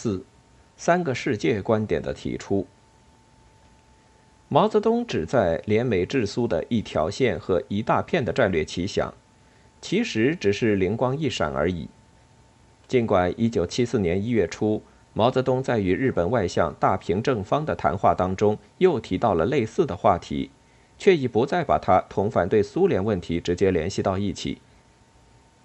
四，三个世界观点的提出。毛泽东旨在联美制苏的一条线和一大片的战略奇想，其实只是灵光一闪而已。尽管1974年1月初，毛泽东在与日本外相大平正方的谈话当中又提到了类似的话题，却已不再把它同反对苏联问题直接联系到一起。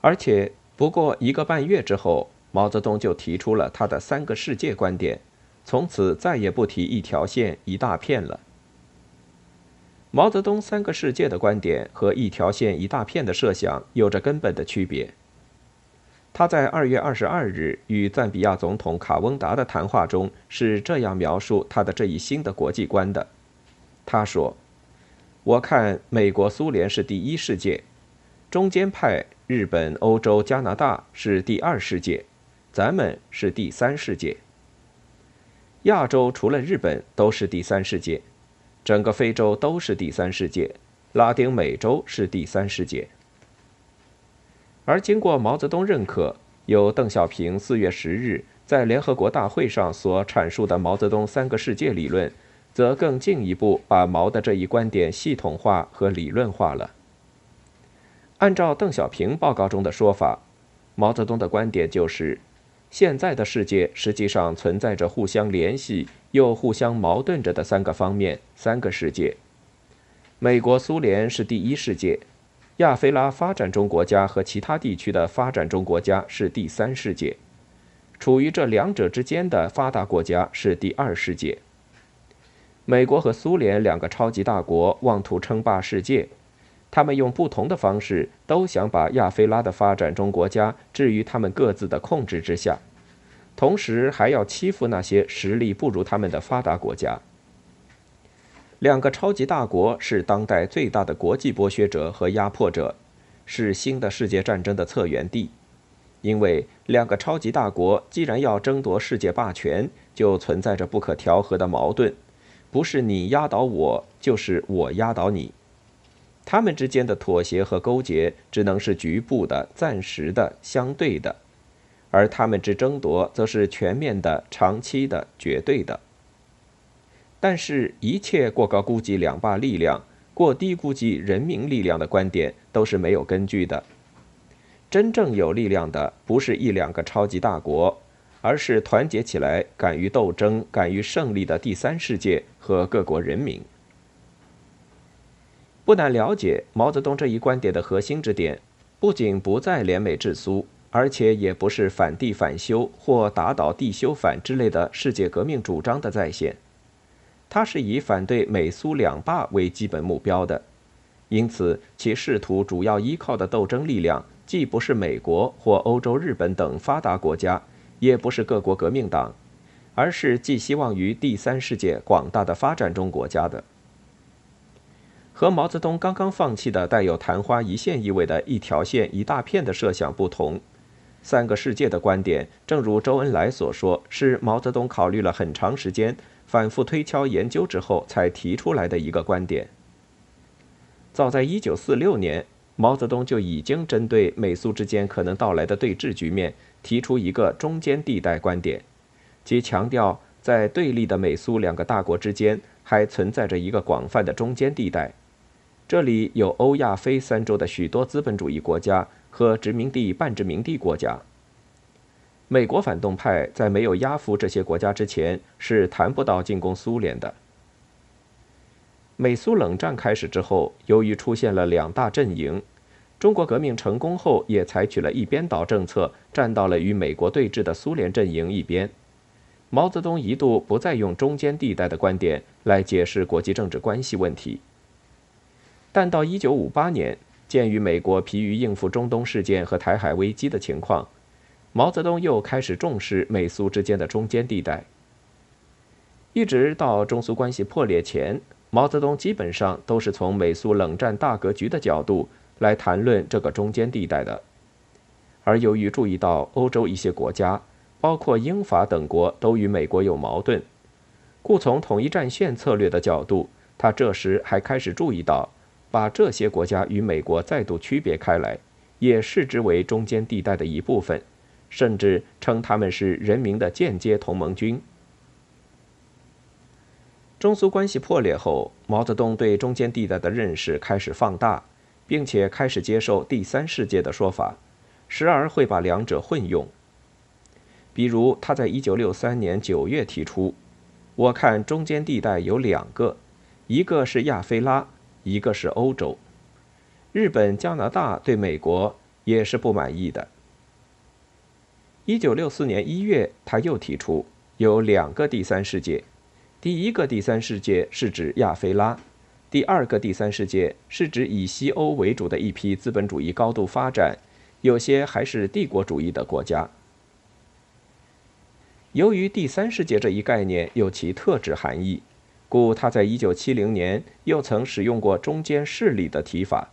而且，不过一个半月之后，毛泽东就提出了他的三个世界观点，从此再也不提一条线一大片了。毛泽东三个世界的观点和一条线一大片的设想有着根本的区别。他在二月二十二日与赞比亚总统卡翁达的谈话中是这样描述他的这一新的国际观的：他说，我看美国、苏联是第一世界，中间派日本、欧洲、加拿大是第二世界，咱们是第三世界。亚洲除了日本都是第三世界。整个非洲都是第三世界，拉丁美洲是第三世界。而经过毛泽东认可，由邓小平四月十日在联合国大会上所阐述的毛泽东三个世界理论，则更进一步把毛的这一观点系统化和理论化了。按照邓小平报告中的说法，毛泽东的观点就是。现在的世界实际上存在着互相联系又互相矛盾着的三个方面，三个世界。美国、苏联是第一世界，亚非拉发展中国家和其他地区的发展中国家是第三世界，处于这两者之间的发达国家是第二世界。美国和苏联两个超级大国妄图称霸世界。他们用不同的方式，都想把亚非拉的发展中国家置于他们各自的控制之下，同时还要欺负那些实力不如他们的发达国家。两个超级大国是当代最大的国际剥削者和压迫者，是新的世界战争的策源地。因为两个超级大国既然要争夺世界霸权，就存在着不可调和的矛盾，不是你压倒我，就是我压倒你。他们之间的妥协和勾结只能是局部的、暂时的、相对的，而他们之争夺则是全面的、长期的、绝对的。但是，一切过高估计两霸力量、过低估计人民力量的观点都是没有根据的。真正有力量的不是一两个超级大国，而是团结起来、敢于斗争、敢于胜利的第三世界和各国人民。不难了解，毛泽东这一观点的核心之点，不仅不在联美制苏，而且也不是反帝反修或打倒帝修反之类的世界革命主张的再现。他是以反对美苏两霸为基本目标的，因此其试图主要依靠的斗争力量，既不是美国或欧洲、日本等发达国家，也不是各国革命党，而是寄希望于第三世界广大的发展中国家的。和毛泽东刚刚放弃的带有昙花一现意味的一条线一大片的设想不同，三个世界的观点，正如周恩来所说，是毛泽东考虑了很长时间、反复推敲研究之后才提出来的一个观点。早在1946年，毛泽东就已经针对美苏之间可能到来的对峙局面，提出一个中间地带观点，即强调在对立的美苏两个大国之间，还存在着一个广泛的中间地带。这里有欧亚非三洲的许多资本主义国家和殖民地半殖民地国家。美国反动派在没有压服这些国家之前，是谈不到进攻苏联的。美苏冷战开始之后，由于出现了两大阵营，中国革命成功后也采取了一边倒政策，站到了与美国对峙的苏联阵营一边。毛泽东一度不再用中间地带的观点来解释国际政治关系问题。但到1958年，鉴于美国疲于应付中东事件和台海危机的情况，毛泽东又开始重视美苏之间的中间地带。一直到中苏关系破裂前，毛泽东基本上都是从美苏冷战大格局的角度来谈论这个中间地带的。而由于注意到欧洲一些国家，包括英法等国都与美国有矛盾，故从统一战线策略的角度，他这时还开始注意到。把这些国家与美国再度区别开来，也视之为中间地带的一部分，甚至称他们是人民的间接同盟军。中苏关系破裂后，毛泽东对中间地带的认识开始放大，并且开始接受“第三世界”的说法，时而会把两者混用。比如，他在1963年9月提出：“我看中间地带有两个，一个是亚非拉，一个是欧洲。日本、加拿大对美国也是不满意的。”1964 年1月，他又提出有两个第三世界。第一个第三世界是指亚非拉，第二个第三世界是指以西欧为主的一批资本主义高度发展、有些还是帝国主义的国家。由于第三世界这一概念有其特指含义，故他在一九七零年又曾使用过“中间势力”的提法，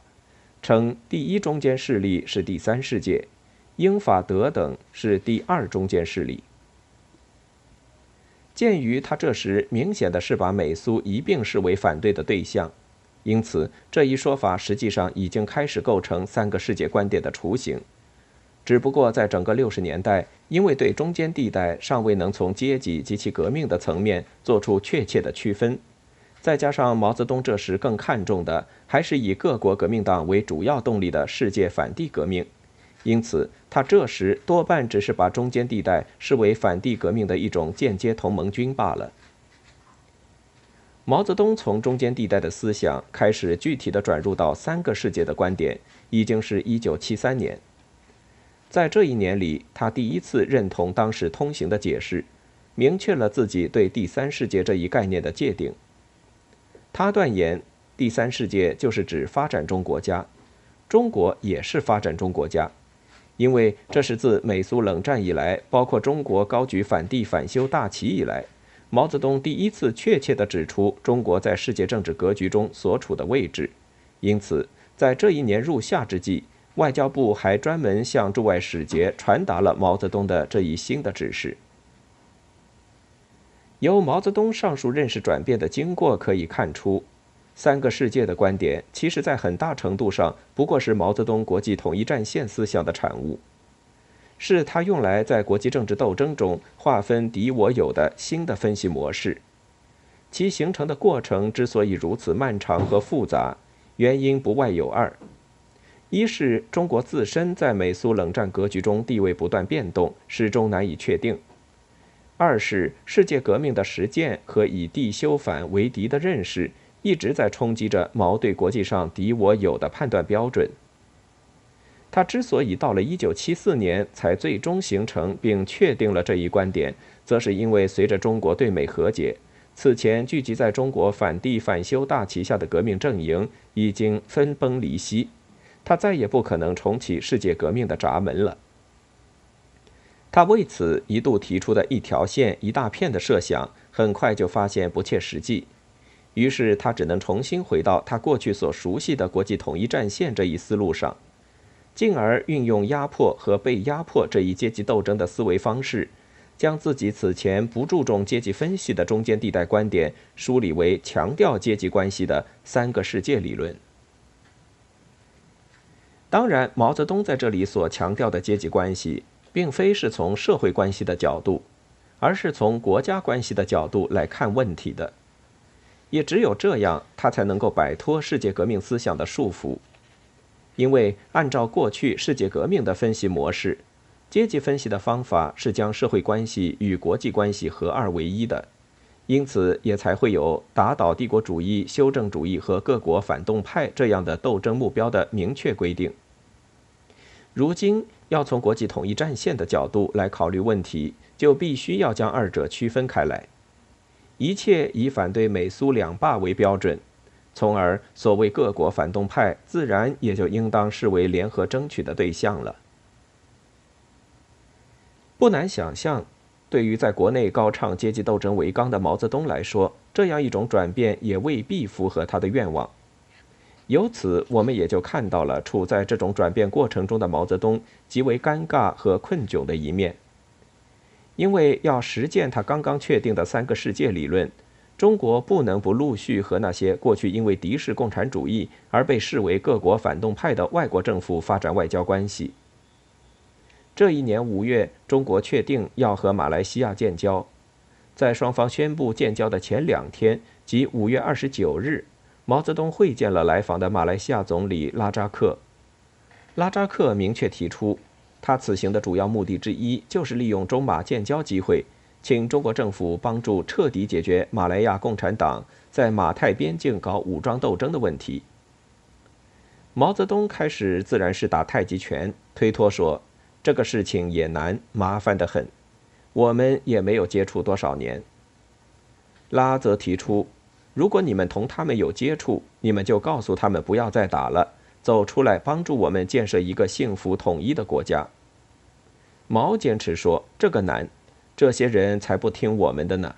称第一中间势力是第三世界，英法德等是第二中间势力。鉴于他这时明显的是把美苏一并视为反对的对象，因此这一说法实际上已经开始构成三个世界观点的雏形。只不过在整个六十年代，因为对中间地带尚未能从阶级及其革命的层面做出确切的区分，再加上毛泽东这时更看重的还是以各国革命党为主要动力的世界反帝革命。因此，他这时多半只是把中间地带视为反帝革命的一种间接同盟军罢了。毛泽东从中间地带的思想开始具体的转入到三个世界的观点，已经是一九七三年。在这一年里，他第一次认同当时通行的解释，明确了自己对第三世界这一概念的界定。他断言，第三世界就是指发展中国家，中国也是发展中国家。因为这是自美苏冷战以来，包括中国高举反帝反修大旗以来，毛泽东第一次确切地指出中国在世界政治格局中所处的位置。因此，在这一年入夏之际，外交部还专门向驻外使节传达了毛泽东的这一新的指示。由毛泽东上述认识转变的经过可以看出。三个世界的观点，其实在很大程度上不过是毛泽东国际统一战线思想的产物，是他用来在国际政治斗争中划分敌我友的新的分析模式。其形成的过程之所以如此漫长和复杂，原因不外有二：一是中国自身在美苏冷战格局中地位不断变动，始终难以确定；二是世界革命的实践和以地修反为敌的认识。一直在冲击着毛对国际上敌我友的判断标准。他之所以到了1974年才最终形成并确定了这一观点，则是因为随着中国对美和解，此前聚集在中国反帝反修大旗下的革命阵营已经分崩离析，他再也不可能重启世界革命的闸门了。他为此一度提出的一条线一大片的设想，很快就发现不切实际。于是他只能重新回到他过去所熟悉的国际统一战线这一思路上，进而运用压迫和被压迫这一阶级斗争的思维方式，将自己此前不注重阶级分析的中间地带观点梳理为强调阶级关系的三个世界理论。当然，毛泽东在这里所强调的阶级关系，并非是从社会关系的角度，而是从国家关系的角度来看问题的。也只有这样，他才能够摆脱世界革命思想的束缚。因为按照过去世界革命的分析模式，阶级分析的方法是将社会关系与国际关系合二为一的，因此也才会有打倒帝国主义、修正主义和各国反动派这样的斗争目标的明确规定。如今要从国际统一战线的角度来考虑问题，就必须要将二者区分开来。一切以反对美苏两霸为标准，从而所谓各国反动派自然也就应当视为联合争取的对象了。不难想象，对于在国内高唱阶级斗争为纲的毛泽东来说，这样一种转变也未必符合他的愿望。由此，我们也就看到了处在这种转变过程中的毛泽东极为尴尬和困窘的一面。因为要实践他刚刚确定的三个世界理论，中国不能不陆续和那些过去因为敌视共产主义而被视为各国反动派的外国政府发展外交关系。这一年五月，中国确定要和马来西亚建交。在双方宣布建交的前两天，即五月二十九日，毛泽东会见了来访的马来西亚总理拉扎克。拉扎克明确提出，他此行的主要目的之一就是利用中马建交机会，请中国政府帮助彻底解决马来亚共产党在马泰边境搞武装斗争的问题。毛泽东开始自然是打太极拳，推脱说这个事情也难，麻烦得很。我们也没有接触多少年。拉则提出，如果你们同他们有接触，你们就告诉他们不要再打了，走出来帮助我们建设一个幸福统一的国家。毛坚持说这个难，这些人才不听我们的呢。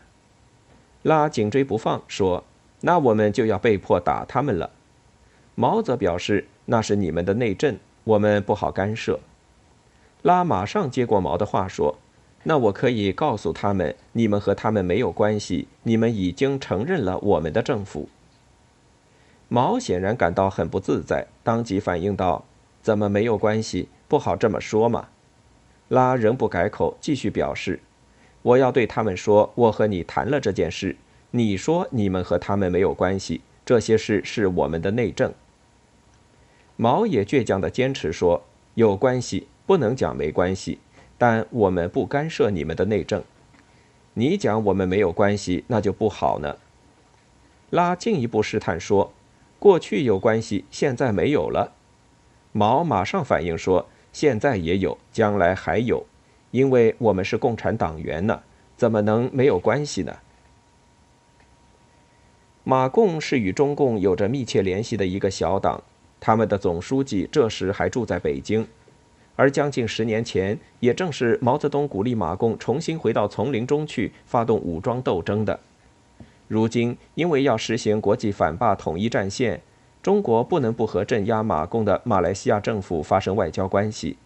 拉紧追不放，说那我们就要被迫打他们了。毛则表示那是你们的内政，我们不好干涉。拉马上接过毛的话说。那我可以告诉他们，你们和他们没有关系，你们已经承认了我们的政府。毛显然感到很不自在，当即反应道：“怎么没有关系？不好这么说嘛。”拉仍不改口，继续表示：“我要对他们说，我和你谈了这件事，你说你们和他们没有关系，这些事是我们的内政。”毛也倔强地坚持说：“有关系，不能讲没关系。”但我们不干涉你们的内政。你讲我们没有关系，那就不好呢。拉进一步试探说：“过去有关系，现在没有了。”毛马上反应说：“现在也有，将来还有，因为我们是共产党员呢，怎么能没有关系呢？”马共是与中共有着密切联系的一个小党，他们的总书记这时还住在北京。而将近十年前，也正是毛泽东鼓励马共重新回到丛林中去发动武装斗争的。如今，因为要实行国际反霸统一战线，中国不能不和镇压马共的马来西亚政府发生外交关系。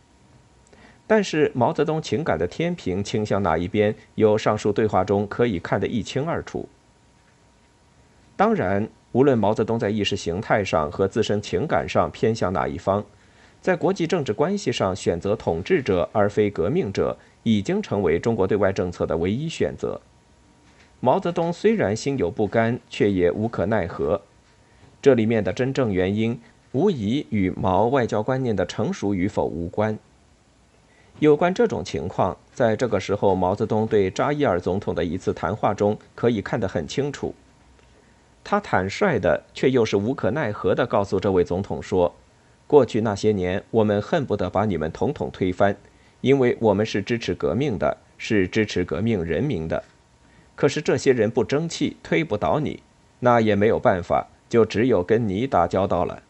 但是，毛泽东情感的天平倾向哪一边，由上述对话中可以看得一清二楚。当然，无论毛泽东在意识形态上和自身情感上偏向哪一方。在国际政治关系上选择统治者而非革命者，已经成为中国对外政策的唯一选择。毛泽东虽然心有不甘，却也无可奈何。这里面的真正原因，无疑与毛外交观念的成熟与否无关。有关这种情况，在这个时候，毛泽东对扎伊尔总统的一次谈话中可以看得很清楚。他坦率的，却又是无可奈何的告诉这位总统说。过去那些年，我们恨不得把你们统统推翻，因为我们是支持革命的，是支持革命人民的。可是这些人不争气，推不倒你，那也没有办法，就只有跟你打交道了。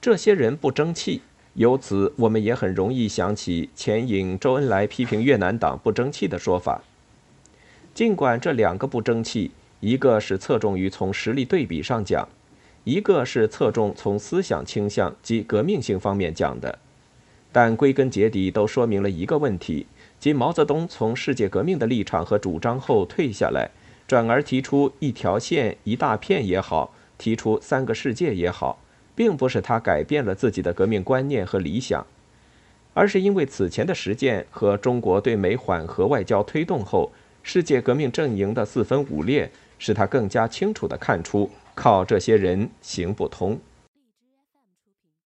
这些人不争气，由此我们也很容易想起前引周恩来批评越南党不争气的说法。尽管这两个不争气，一个是侧重于从实力对比上讲。一个是侧重从思想倾向及革命性方面讲的，但归根结底都说明了一个问题：即毛泽东从世界革命的立场和主张后退下来，转而提出一条线、一大片也好，提出三个世界也好，并不是他改变了自己的革命观念和理想，而是因为此前的实践和中国对美缓和外交推动后，世界革命阵营的四分五裂，使他更加清楚地看出。靠这些人行不通。